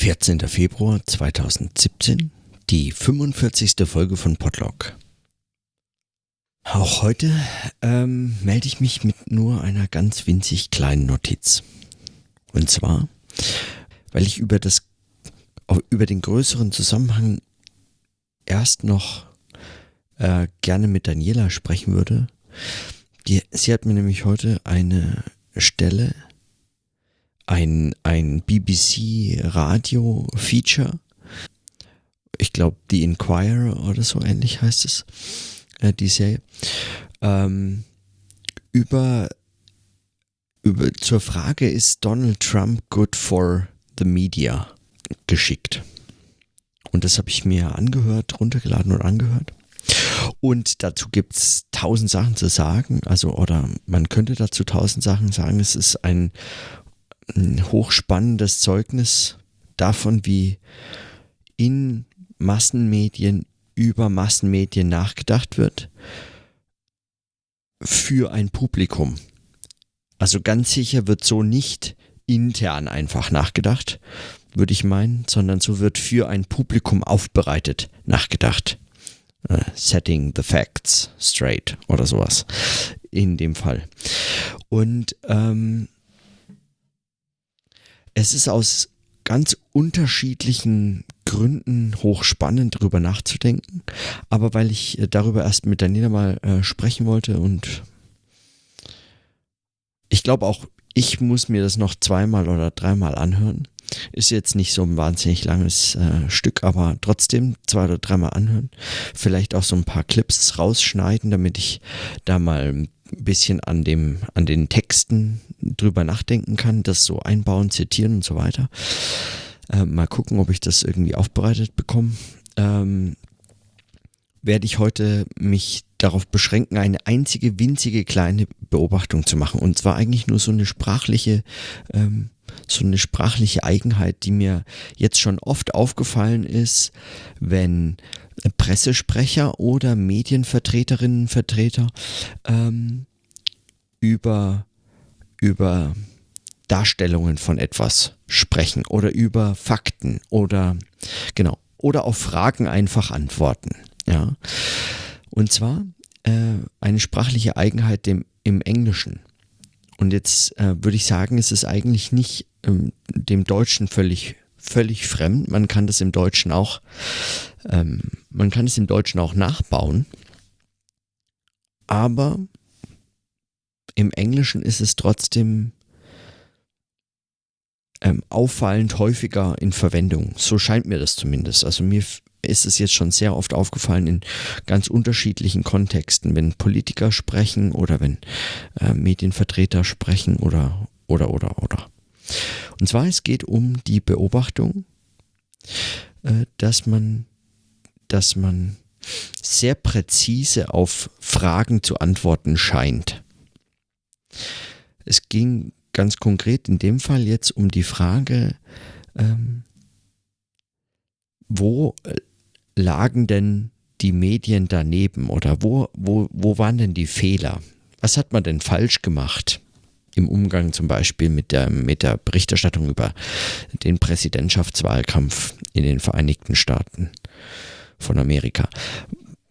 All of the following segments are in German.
14. Februar 2017, die 45. Folge von Podlog. Auch heute ähm, melde ich mich mit nur einer ganz winzig kleinen Notiz. Und zwar, weil ich über, das, über den größeren Zusammenhang erst noch äh, gerne mit Daniela sprechen würde. Die, sie hat mir nämlich heute eine Stelle ein, ein BBC-Radio-Feature. Ich glaube, The Inquirer oder so ähnlich heißt es, äh, die Serie. Ähm, über, über zur Frage, ist Donald Trump good for the media geschickt. Und das habe ich mir angehört, runtergeladen und angehört. Und dazu gibt es tausend Sachen zu sagen, also oder man könnte dazu tausend Sachen sagen. Es ist ein ein hochspannendes Zeugnis davon, wie in Massenmedien über Massenmedien nachgedacht wird für ein Publikum. Also ganz sicher wird so nicht intern einfach nachgedacht, würde ich meinen, sondern so wird für ein Publikum aufbereitet nachgedacht. Uh, setting the facts straight oder sowas in dem Fall. Und ähm, es ist aus ganz unterschiedlichen Gründen hochspannend, darüber nachzudenken. Aber weil ich äh, darüber erst mit Daniela mal äh, sprechen wollte und ich glaube auch, ich muss mir das noch zweimal oder dreimal anhören. Ist jetzt nicht so ein wahnsinnig langes äh, Stück, aber trotzdem zwei oder dreimal anhören. Vielleicht auch so ein paar Clips rausschneiden, damit ich da mal ein bisschen an dem, an den Texten drüber nachdenken kann, das so einbauen, zitieren und so weiter. Äh, mal gucken, ob ich das irgendwie aufbereitet bekomme. Ähm, werde ich heute mich darauf beschränken, eine einzige winzige kleine Beobachtung zu machen. Und zwar eigentlich nur so eine sprachliche, ähm, so eine sprachliche Eigenheit, die mir jetzt schon oft aufgefallen ist, wenn Pressesprecher oder Medienvertreterinnen, Vertreter ähm, über über Darstellungen von etwas sprechen oder über Fakten oder genau oder auf Fragen einfach antworten. Ja. Und zwar äh, eine sprachliche Eigenheit dem, im Englischen. Und jetzt äh, würde ich sagen, es ist eigentlich nicht ähm, dem Deutschen völlig, völlig fremd. Man kann das im Deutschen auch, ähm, man kann es im Deutschen auch nachbauen. Aber im Englischen ist es trotzdem ähm, auffallend häufiger in Verwendung. So scheint mir das zumindest. Also mir ist es jetzt schon sehr oft aufgefallen in ganz unterschiedlichen Kontexten, wenn Politiker sprechen oder wenn äh, Medienvertreter sprechen oder oder oder oder. Und zwar es geht um die Beobachtung, äh, dass man dass man sehr präzise auf Fragen zu antworten scheint. Es ging ganz konkret in dem Fall jetzt um die Frage, ähm, wo äh, lagen denn die Medien daneben oder wo, wo, wo waren denn die Fehler? Was hat man denn falsch gemacht im Umgang zum Beispiel mit der, mit der Berichterstattung über den Präsidentschaftswahlkampf in den Vereinigten Staaten von Amerika?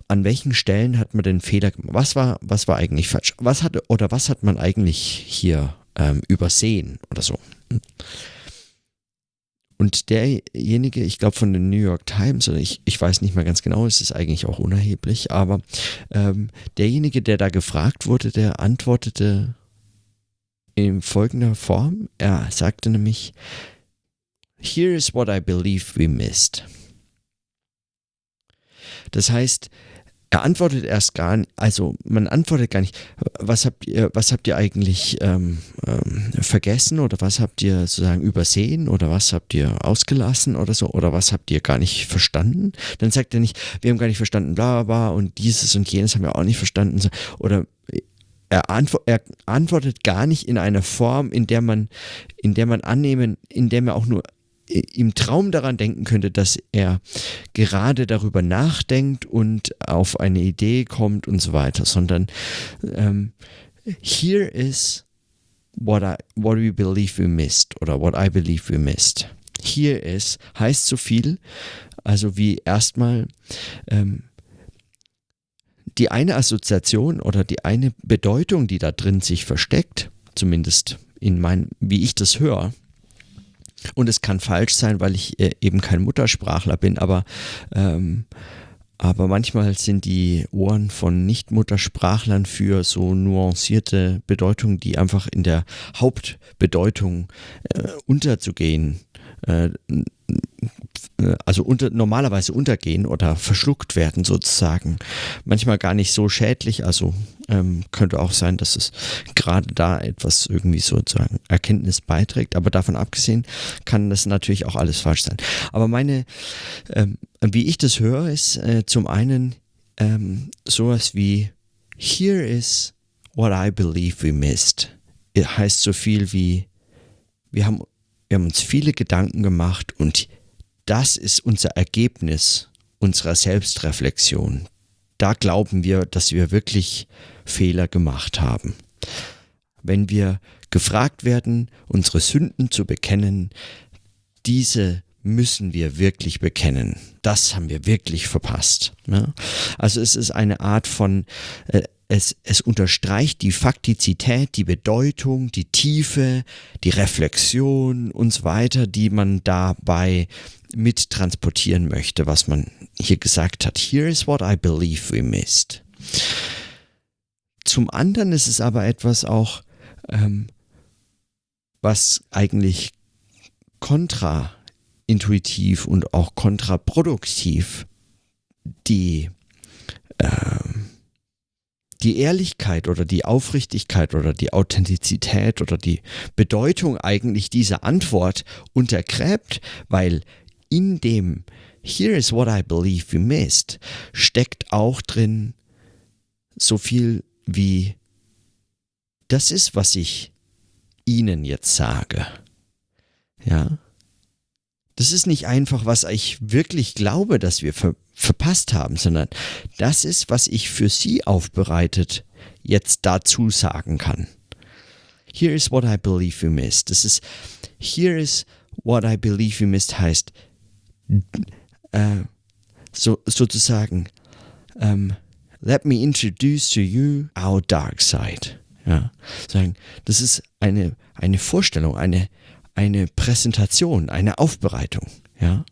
an welchen Stellen hat man den Fehler gemacht? Was war, was war eigentlich falsch? Was hat, oder was hat man eigentlich hier ähm, übersehen oder so? Und derjenige, ich glaube von den New York Times, oder ich, ich weiß nicht mehr ganz genau, es ist eigentlich auch unerheblich, aber ähm, derjenige, der da gefragt wurde, der antwortete in folgender Form. Er sagte nämlich, Here is what I believe we missed. Das heißt, er antwortet erst gar nicht, also man antwortet gar nicht, was habt ihr, was habt ihr eigentlich ähm, ähm, vergessen oder was habt ihr sozusagen übersehen oder was habt ihr ausgelassen oder so oder was habt ihr gar nicht verstanden? Dann sagt er nicht, wir haben gar nicht verstanden, bla bla und dieses und jenes haben wir auch nicht verstanden oder er, antwo er antwortet gar nicht in einer Form, in der man, in der man annehmen, in der man auch nur im Traum daran denken könnte, dass er gerade darüber nachdenkt und auf eine Idee kommt und so weiter, sondern ähm, here is what I what we believe we missed oder what I believe we missed. here is heißt so viel, also wie erstmal ähm, die eine Assoziation oder die eine Bedeutung, die da drin sich versteckt, zumindest in mein, wie ich das höre, und es kann falsch sein, weil ich äh, eben kein Muttersprachler bin, aber, ähm, aber manchmal sind die Ohren von Nicht-Muttersprachlern für so nuancierte Bedeutungen, die einfach in der Hauptbedeutung äh, unterzugehen äh, äh, also unter, normalerweise untergehen oder verschluckt werden sozusagen. Manchmal gar nicht so schädlich, also ähm, könnte auch sein, dass es gerade da etwas irgendwie sozusagen Erkenntnis beiträgt, aber davon abgesehen kann das natürlich auch alles falsch sein. Aber meine, ähm, wie ich das höre, ist äh, zum einen ähm, sowas wie Here is what I believe we missed. Heißt so viel wie wir haben, wir haben uns viele Gedanken gemacht und das ist unser Ergebnis unserer Selbstreflexion. Da glauben wir, dass wir wirklich Fehler gemacht haben. Wenn wir gefragt werden, unsere Sünden zu bekennen, diese müssen wir wirklich bekennen. Das haben wir wirklich verpasst. Ne? Also es ist eine Art von, äh, es, es unterstreicht die Faktizität, die Bedeutung, die Tiefe, die Reflexion und so weiter, die man dabei mit transportieren möchte, was man hier gesagt hat. Here is what I believe we missed. Zum anderen ist es aber etwas auch, ähm, was eigentlich kontraintuitiv und auch kontraproduktiv die ähm, die Ehrlichkeit oder die Aufrichtigkeit oder die Authentizität oder die Bedeutung eigentlich dieser Antwort untergräbt, weil in dem Here is what I believe we missed steckt auch drin so viel wie das ist, was ich Ihnen jetzt sage. Ja. Das ist nicht einfach, was ich wirklich glaube, dass wir ver verpasst haben, sondern das ist, was ich für Sie aufbereitet jetzt dazu sagen kann. Here is what I believe we missed. Das ist, here is what I believe we missed heißt, äh, so, sozusagen, ähm, let me introduce to you our dark side. Ja, sagen, das ist eine, eine Vorstellung, eine, eine Präsentation, eine Aufbereitung, ja.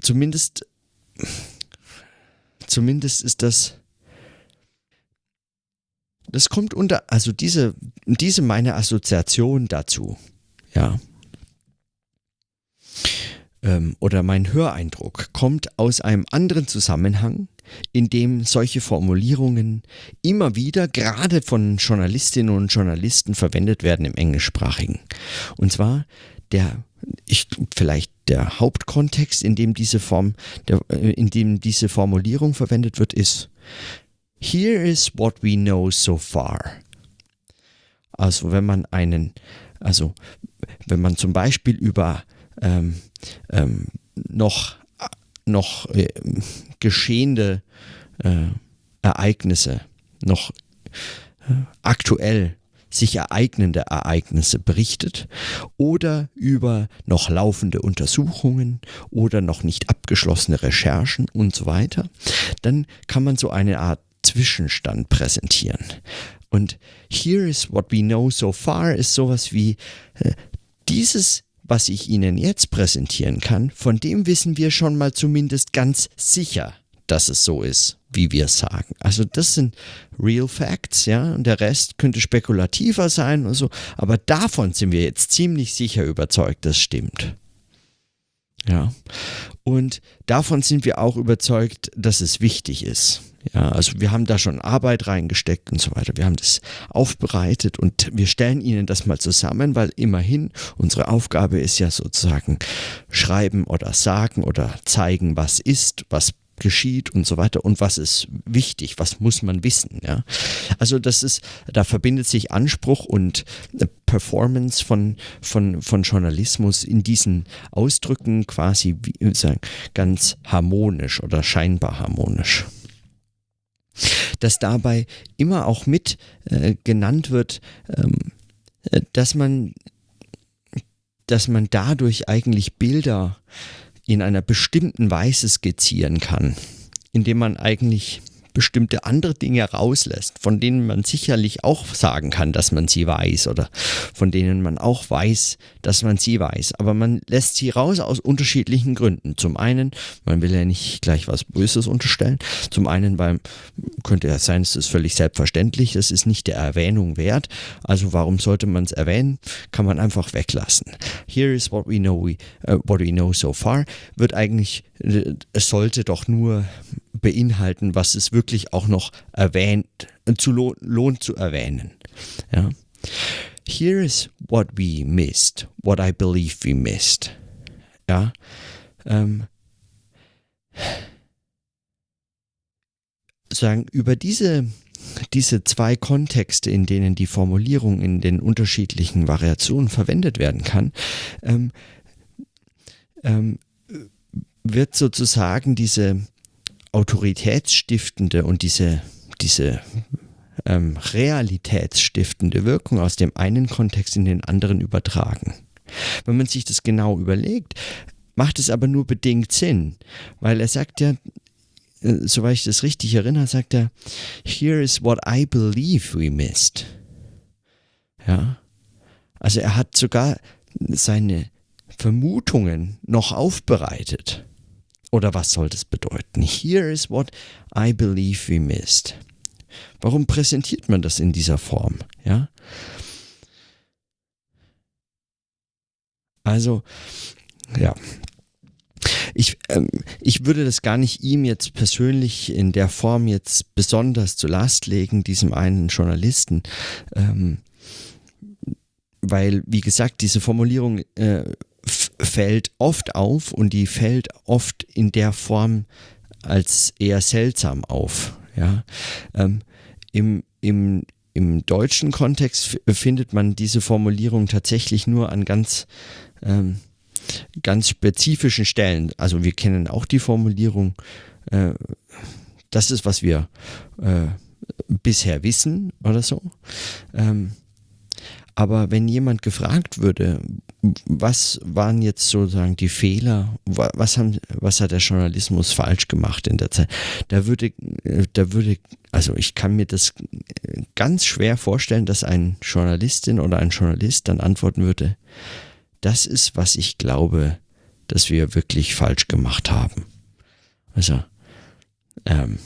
Zumindest, zumindest ist das, das kommt unter, also diese, diese meine Assoziation dazu, ja. Ähm, oder mein Höreindruck kommt aus einem anderen Zusammenhang, in dem solche Formulierungen immer wieder gerade von Journalistinnen und Journalisten verwendet werden im englischsprachigen. Und zwar der ich, vielleicht der Hauptkontext, in dem diese Form, der, äh, in dem diese Formulierung verwendet wird, ist Here is what we know so far. Also wenn man einen, also wenn man zum Beispiel über ähm, ähm, noch noch äh, geschehende äh, Ereignisse, noch äh, aktuell sich ereignende Ereignisse berichtet oder über noch laufende Untersuchungen oder noch nicht abgeschlossene Recherchen und so weiter, dann kann man so eine Art Zwischenstand präsentieren. Und here is what we know so far ist sowas wie äh, dieses was ich Ihnen jetzt präsentieren kann, von dem wissen wir schon mal zumindest ganz sicher, dass es so ist, wie wir sagen. Also das sind Real Facts, ja, und der Rest könnte spekulativer sein und so, aber davon sind wir jetzt ziemlich sicher überzeugt, das stimmt. Ja. Und davon sind wir auch überzeugt, dass es wichtig ist. Ja, also wir haben da schon Arbeit reingesteckt und so weiter. Wir haben das aufbereitet und wir stellen Ihnen das mal zusammen, weil immerhin unsere Aufgabe ist ja sozusagen schreiben oder sagen oder zeigen, was ist, was geschieht und so weiter. Und was ist wichtig, was muss man wissen, ja. Also das ist, da verbindet sich Anspruch und Performance von, von, von Journalismus in diesen Ausdrücken quasi wie sagen, ganz harmonisch oder scheinbar harmonisch. Dass dabei immer auch mit äh, genannt wird, ähm, äh, dass man dass man dadurch eigentlich Bilder in einer bestimmten Weise skizzieren kann, indem man eigentlich bestimmte andere Dinge rauslässt, von denen man sicherlich auch sagen kann, dass man sie weiß oder von denen man auch weiß, dass man sie weiß. Aber man lässt sie raus aus unterschiedlichen Gründen. Zum einen, man will ja nicht gleich was Böses unterstellen. Zum einen, weil könnte ja sein, es ist völlig selbstverständlich, es ist nicht der Erwähnung wert. Also warum sollte man es erwähnen? Kann man einfach weglassen. Here is what we know, we, uh, what we know so far wird eigentlich, äh, es sollte doch nur beinhalten, was es wirklich auch noch erwähnt, zu lohnt, lohnt zu erwähnen. Ja. Here is what we missed, what I believe we missed. Ja. Ähm, sagen, über diese, diese zwei Kontexte, in denen die Formulierung in den unterschiedlichen Variationen verwendet werden kann, ähm, ähm, wird sozusagen diese autoritätsstiftende und diese, diese ähm, realitätsstiftende Wirkung aus dem einen Kontext in den anderen übertragen. Wenn man sich das genau überlegt, macht es aber nur bedingt Sinn, weil er sagt ja, äh, soweit ich das richtig erinnere, sagt er, here is what I believe we missed. Ja, also er hat sogar seine Vermutungen noch aufbereitet. Oder was soll das bedeuten? Here is what I believe we missed. Warum präsentiert man das in dieser Form? Ja? Also, ja. Ich, ähm, ich würde das gar nicht ihm jetzt persönlich in der Form jetzt besonders zur Last legen, diesem einen Journalisten. Ähm, weil, wie gesagt, diese Formulierung äh, fällt oft auf und die fällt oft in der Form als eher seltsam auf. Ja? Ähm, im, im, Im deutschen Kontext findet man diese Formulierung tatsächlich nur an ganz, ähm, ganz spezifischen Stellen. Also wir kennen auch die Formulierung, äh, das ist, was wir äh, bisher wissen oder so. Ähm, aber wenn jemand gefragt würde, was waren jetzt sozusagen die Fehler, was, haben, was hat der Journalismus falsch gemacht in der Zeit, da würde, da würde, also ich kann mir das ganz schwer vorstellen, dass ein Journalistin oder ein Journalist dann antworten würde, das ist, was ich glaube, dass wir wirklich falsch gemacht haben. Also, ähm,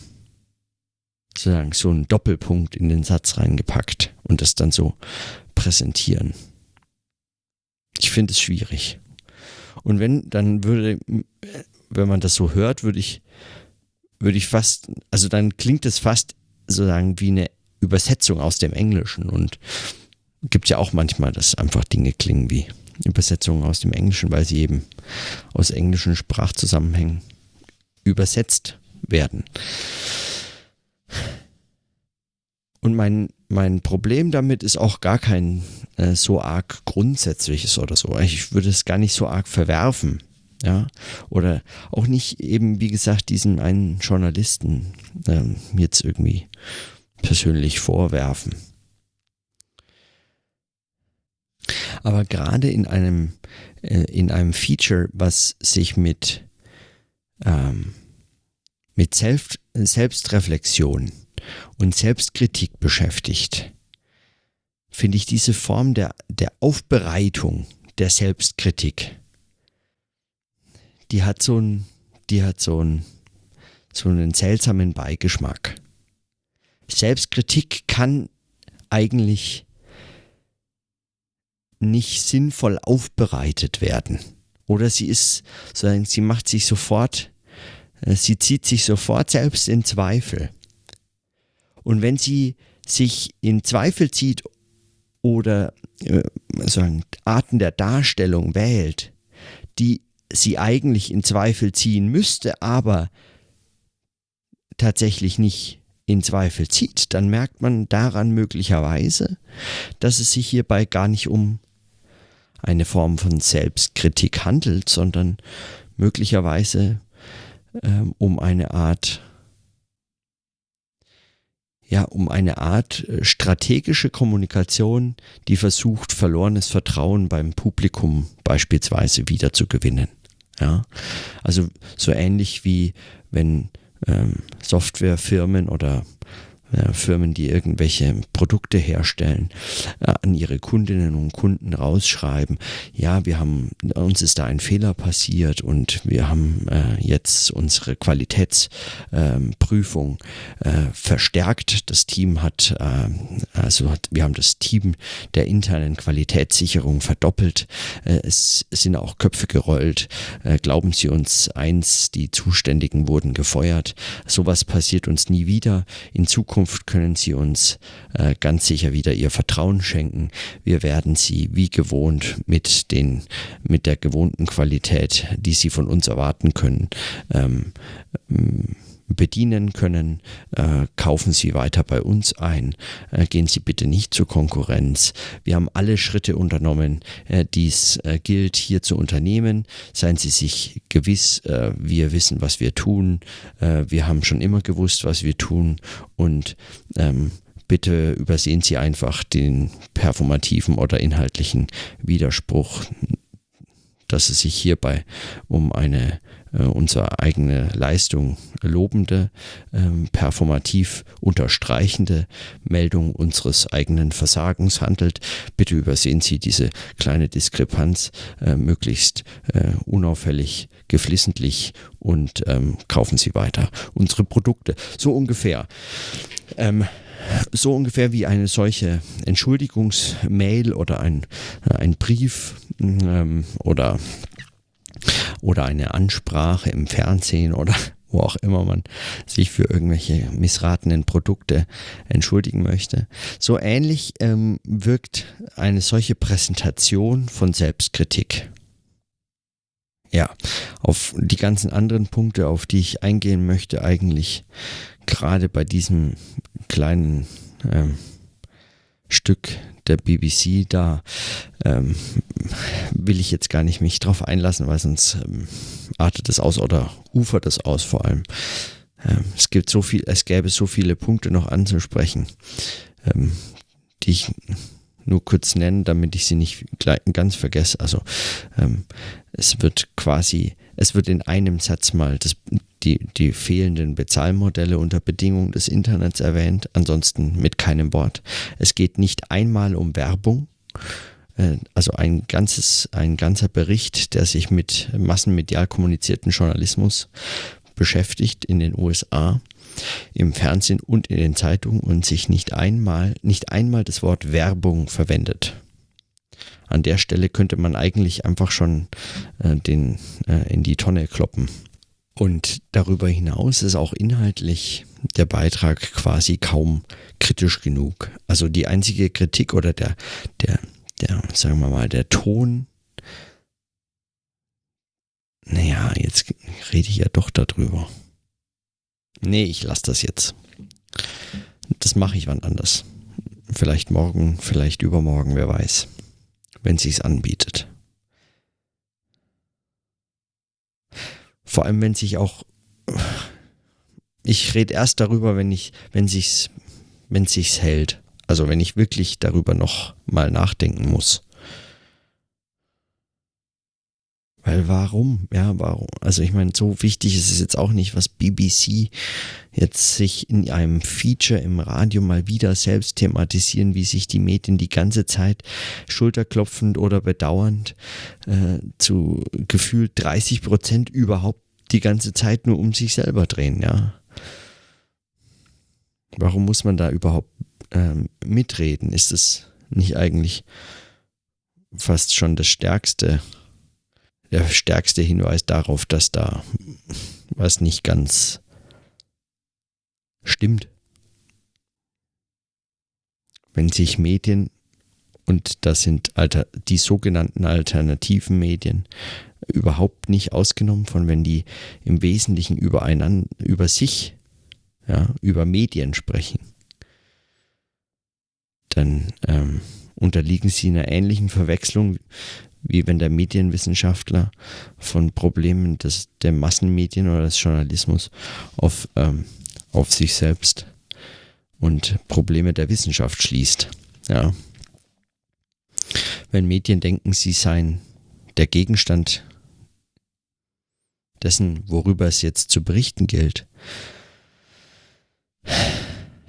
sozusagen so einen Doppelpunkt in den Satz reingepackt und das dann so präsentieren. Ich finde es schwierig. Und wenn, dann würde, wenn man das so hört, würde ich, würde ich fast, also dann klingt es fast sozusagen wie eine Übersetzung aus dem Englischen und gibt ja auch manchmal, dass einfach Dinge klingen wie Übersetzungen aus dem Englischen, weil sie eben aus englischen Sprachzusammenhängen übersetzt werden. Und mein, mein Problem damit ist auch gar kein äh, so arg grundsätzliches oder so. Ich würde es gar nicht so arg verwerfen. Ja, oder auch nicht eben, wie gesagt, diesen einen Journalisten ähm, jetzt irgendwie persönlich vorwerfen. Aber gerade in einem, äh, in einem Feature, was sich mit, ähm, mit Selbst, Selbstreflexion und Selbstkritik beschäftigt, finde ich diese Form der, der Aufbereitung der Selbstkritik, die hat so ein, die hat so ein, so einen seltsamen Beigeschmack. Selbstkritik kann eigentlich nicht sinnvoll aufbereitet werden. Oder sie ist, sie macht sich sofort, äh, sie zieht sich sofort selbst in Zweifel. Und wenn sie sich in Zweifel zieht oder äh, sagen, Arten der Darstellung wählt, die sie eigentlich in Zweifel ziehen müsste, aber tatsächlich nicht in Zweifel zieht, dann merkt man daran möglicherweise, dass es sich hierbei gar nicht um eine Form von Selbstkritik handelt, sondern möglicherweise ähm, um eine Art ja, um eine Art äh, strategische Kommunikation, die versucht, verlorenes Vertrauen beim Publikum beispielsweise wiederzugewinnen. Ja, also so ähnlich wie wenn ähm, Softwarefirmen oder Firmen, die irgendwelche Produkte herstellen, äh, an ihre Kundinnen und Kunden rausschreiben, ja, wir haben, uns ist da ein Fehler passiert und wir haben äh, jetzt unsere Qualitätsprüfung ähm, äh, verstärkt. Das Team hat, äh, also hat, wir haben das Team der internen Qualitätssicherung verdoppelt. Äh, es sind auch Köpfe gerollt. Äh, glauben Sie uns eins, die Zuständigen wurden gefeuert. Sowas passiert uns nie wieder. In Zukunft Zukunft können Sie uns äh, ganz sicher wieder Ihr Vertrauen schenken. Wir werden Sie wie gewohnt mit den, mit der gewohnten Qualität, die Sie von uns erwarten können, ähm, bedienen können. Äh, kaufen Sie weiter bei uns ein. Äh, gehen Sie bitte nicht zur Konkurrenz. Wir haben alle Schritte unternommen, äh, die es äh, gilt hier zu unternehmen. Seien Sie sich gewiss, äh, wir wissen, was wir tun. Äh, wir haben schon immer gewusst, was wir tun und ähm, bitte übersehen Sie einfach den performativen oder inhaltlichen Widerspruch, dass es sich hierbei um eine äh, unsere eigene Leistung lobende, ähm, performativ unterstreichende Meldung unseres eigenen Versagens handelt. Bitte übersehen Sie diese kleine Diskrepanz äh, möglichst äh, unauffällig, geflissentlich und ähm, kaufen Sie weiter unsere Produkte. So ungefähr. Ähm, so ungefähr wie eine solche Entschuldigungsmail oder ein, äh, ein Brief ähm, oder oder eine Ansprache im Fernsehen oder wo auch immer man sich für irgendwelche missratenen Produkte entschuldigen möchte. So ähnlich ähm, wirkt eine solche Präsentation von Selbstkritik. Ja, auf die ganzen anderen Punkte, auf die ich eingehen möchte, eigentlich gerade bei diesem kleinen ähm, Stück der BBC, da ähm, will ich jetzt gar nicht mich drauf einlassen, weil sonst ähm, artet es aus oder ufert es aus vor allem. Ähm, es gibt so viel, es gäbe so viele Punkte noch anzusprechen, ähm, die ich nur kurz nennen, damit ich sie nicht ganz vergesse. Also ähm, es wird quasi, es wird in einem Satz mal das, die, die fehlenden Bezahlmodelle unter Bedingungen des Internets erwähnt, ansonsten mit keinem Wort. Es geht nicht einmal um Werbung, äh, also ein ganzes, ein ganzer Bericht, der sich mit massenmedial kommunizierten Journalismus beschäftigt in den USA im Fernsehen und in den Zeitungen und sich nicht einmal, nicht einmal das Wort Werbung verwendet. An der Stelle könnte man eigentlich einfach schon äh, den äh, in die Tonne kloppen. Und darüber hinaus ist auch inhaltlich der Beitrag quasi kaum kritisch genug. Also die einzige Kritik oder der, der, der, sagen wir mal, der Ton. Naja, jetzt rede ich ja doch darüber. Nee, ich lasse das jetzt. Das mache ich wann anders. Vielleicht morgen, vielleicht übermorgen, wer weiß. Wenn sich's anbietet. Vor allem, wenn sich auch. Ich rede erst darüber, wenn ich, wenn sich's, wenn sich's hält. Also wenn ich wirklich darüber noch mal nachdenken muss. Weil warum? Ja, warum? Also ich meine, so wichtig ist es jetzt auch nicht, was BBC jetzt sich in einem Feature im Radio mal wieder selbst thematisieren, wie sich die Medien die ganze Zeit schulterklopfend oder bedauernd äh, zu gefühlt 30 Prozent überhaupt die ganze Zeit nur um sich selber drehen, ja. Warum muss man da überhaupt ähm, mitreden? Ist es nicht eigentlich fast schon das Stärkste? Der stärkste Hinweis darauf, dass da was nicht ganz stimmt. Wenn sich Medien, und das sind alter, die sogenannten alternativen Medien, überhaupt nicht ausgenommen von, wenn die im Wesentlichen übereinander, über sich, ja, über Medien sprechen, dann ähm, unterliegen sie einer ähnlichen Verwechslung wie wenn der Medienwissenschaftler von Problemen des, der Massenmedien oder des Journalismus auf, ähm, auf sich selbst und Probleme der Wissenschaft schließt. Ja. Wenn Medien denken, sie seien der Gegenstand dessen, worüber es jetzt zu berichten gilt,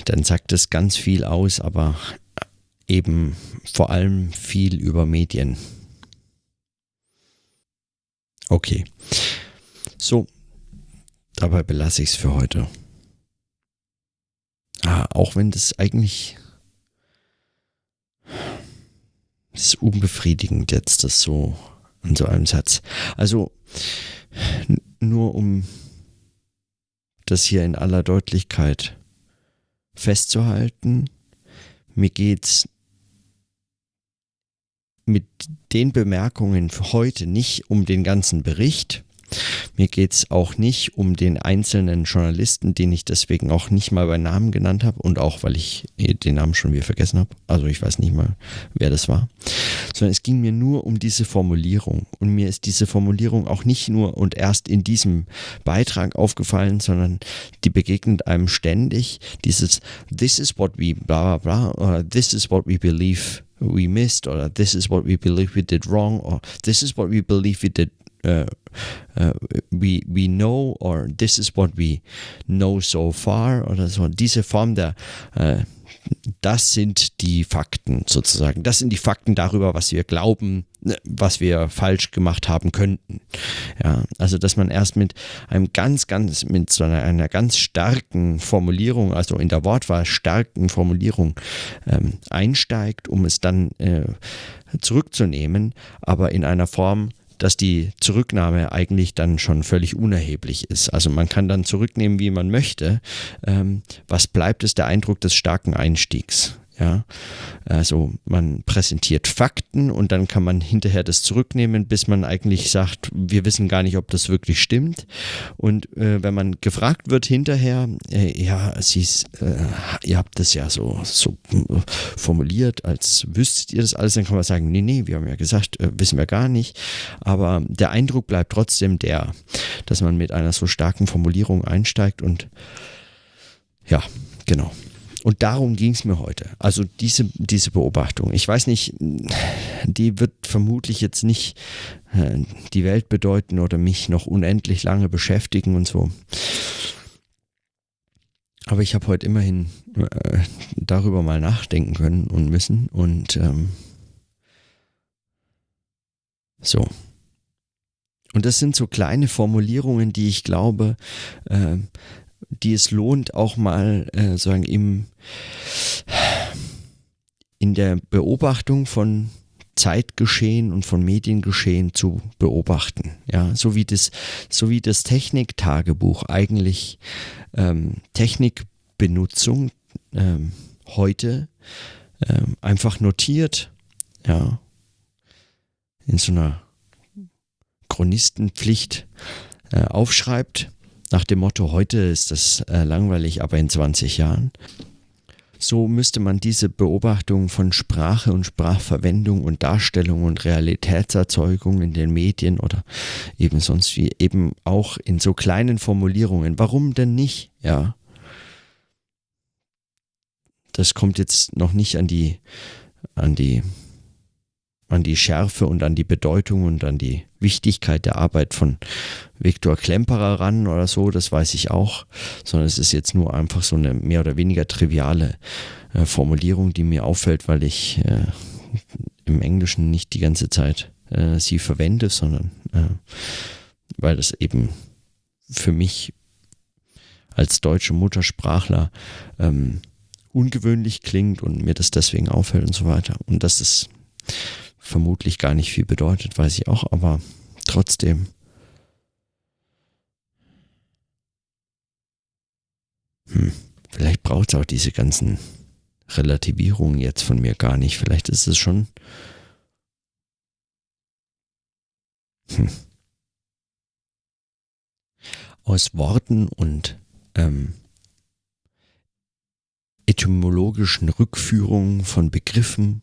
dann sagt es ganz viel aus, aber eben vor allem viel über Medien. Okay. So, dabei belasse ich es für heute. Ah, auch wenn das eigentlich das ist unbefriedigend jetzt, das so in so einem Satz. Also nur um das hier in aller Deutlichkeit festzuhalten, mir geht es mit den Bemerkungen für heute nicht um den ganzen Bericht, mir geht es auch nicht um den einzelnen Journalisten, den ich deswegen auch nicht mal bei Namen genannt habe und auch, weil ich den Namen schon wieder vergessen habe. Also ich weiß nicht mal, wer das war. Sondern es ging mir nur um diese Formulierung. Und mir ist diese Formulierung auch nicht nur und erst in diesem Beitrag aufgefallen, sondern die begegnet einem ständig. Dieses This is what we bla bla bla This is what we believe we missed or this is what we believe we did wrong or this is what we believe we did uh, uh, we, we know or this is what we know so far oder so. Diese Form der, uh, das sind die Fakten sozusagen. Das sind die Fakten darüber, was wir glauben, ne, was wir falsch gemacht haben könnten. Ja, also dass man erst mit einem ganz, ganz, mit so einer, einer ganz starken Formulierung, also in der Wortwahl starken Formulierung ähm, einsteigt, um es dann äh, zurückzunehmen, aber in einer Form, dass die Zurücknahme eigentlich dann schon völlig unerheblich ist. Also man kann dann zurücknehmen, wie man möchte. Ähm, was bleibt, ist der Eindruck des starken Einstiegs. Ja, also man präsentiert Fakten und dann kann man hinterher das zurücknehmen, bis man eigentlich sagt, wir wissen gar nicht, ob das wirklich stimmt. Und äh, wenn man gefragt wird hinterher, äh, ja, Sie, äh, ihr habt das ja so, so äh, formuliert, als wüsstet ihr das alles, dann kann man sagen, nee, nee, wir haben ja gesagt, äh, wissen wir gar nicht. Aber der Eindruck bleibt trotzdem der, dass man mit einer so starken Formulierung einsteigt und ja, genau. Und darum ging es mir heute. Also diese, diese Beobachtung. Ich weiß nicht, die wird vermutlich jetzt nicht äh, die Welt bedeuten oder mich noch unendlich lange beschäftigen und so. Aber ich habe heute immerhin äh, darüber mal nachdenken können und müssen. Und ähm, so. Und das sind so kleine Formulierungen, die ich glaube, äh, die es lohnt, auch mal äh, sagen im in der Beobachtung von Zeitgeschehen und von Mediengeschehen zu beobachten. Ja, so wie das, so wie das Techniktagebuch eigentlich ähm, Technikbenutzung ähm, heute ähm, einfach notiert, ja, in so einer Chronistenpflicht äh, aufschreibt nach dem Motto, heute ist das äh, langweilig, aber in 20 Jahren. So müsste man diese Beobachtung von Sprache und Sprachverwendung und Darstellung und Realitätserzeugung in den Medien oder eben sonst wie eben auch in so kleinen Formulierungen. Warum denn nicht? Ja. Das kommt jetzt noch nicht an die, an die an die Schärfe und an die Bedeutung und an die Wichtigkeit der Arbeit von Viktor Klemperer ran oder so, das weiß ich auch, sondern es ist jetzt nur einfach so eine mehr oder weniger triviale äh, Formulierung, die mir auffällt, weil ich äh, im Englischen nicht die ganze Zeit äh, sie verwende, sondern äh, weil das eben für mich als deutsche Muttersprachler ähm, ungewöhnlich klingt und mir das deswegen auffällt und so weiter. Und das ist vermutlich gar nicht viel bedeutet, weiß ich auch, aber trotzdem. Hm, vielleicht braucht es auch diese ganzen Relativierungen jetzt von mir gar nicht. Vielleicht ist es schon. Hm. Aus Worten und ähm, etymologischen Rückführungen von Begriffen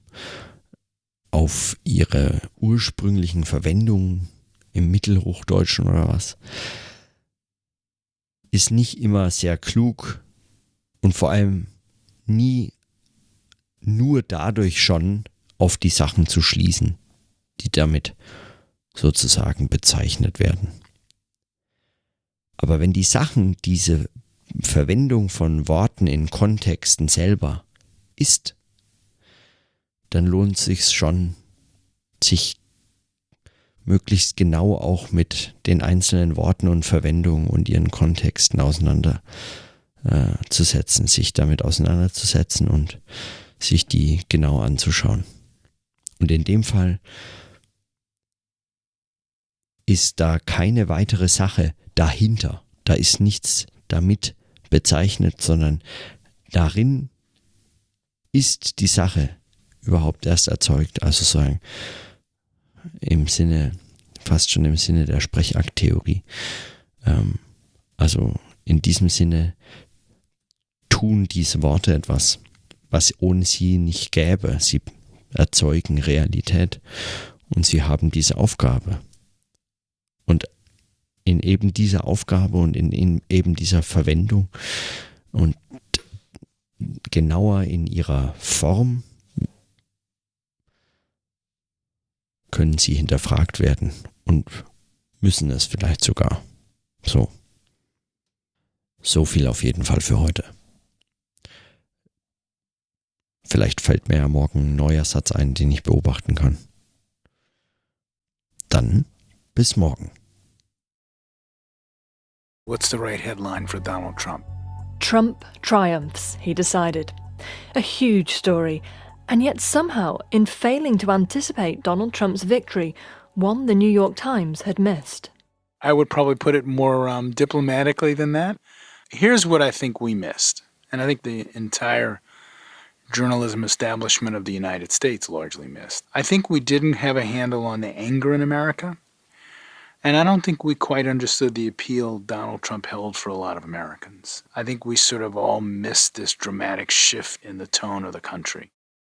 auf ihre ursprünglichen Verwendungen im Mittelhochdeutschen oder was, ist nicht immer sehr klug und vor allem nie nur dadurch schon auf die Sachen zu schließen, die damit sozusagen bezeichnet werden. Aber wenn die Sachen diese Verwendung von Worten in Kontexten selber ist, dann lohnt es sich schon, sich möglichst genau auch mit den einzelnen Worten und Verwendungen und ihren Kontexten auseinanderzusetzen, äh, sich damit auseinanderzusetzen und sich die genau anzuschauen. Und in dem Fall ist da keine weitere Sache dahinter. Da ist nichts damit bezeichnet, sondern darin ist die Sache überhaupt erst erzeugt. Also sagen, im Sinne, fast schon im Sinne der Sprechakttheorie. Ähm, also in diesem Sinne tun diese Worte etwas, was ohne sie nicht gäbe. Sie erzeugen Realität und sie haben diese Aufgabe. Und in eben dieser Aufgabe und in, in eben dieser Verwendung und genauer in ihrer Form können sie hinterfragt werden und müssen es vielleicht sogar. So. So viel auf jeden Fall für heute. Vielleicht fällt mir ja morgen ein neuer Satz ein, den ich beobachten kann. Dann bis morgen. What's the right headline for Donald Trump? Trump triumphs, he decided. A huge story, and yet somehow, in failing to anticipate Donald Trump's victory, one the New York Times had missed. I would probably put it more um, diplomatically than that. Here's what I think we missed, and I think the entire journalism establishment of the United States largely missed. I think we didn't have a handle on the anger in America. And I don't think we quite understood the appeal Donald Trump held for a lot of Americans. I think we sort of all missed this dramatic shift in the tone of the country.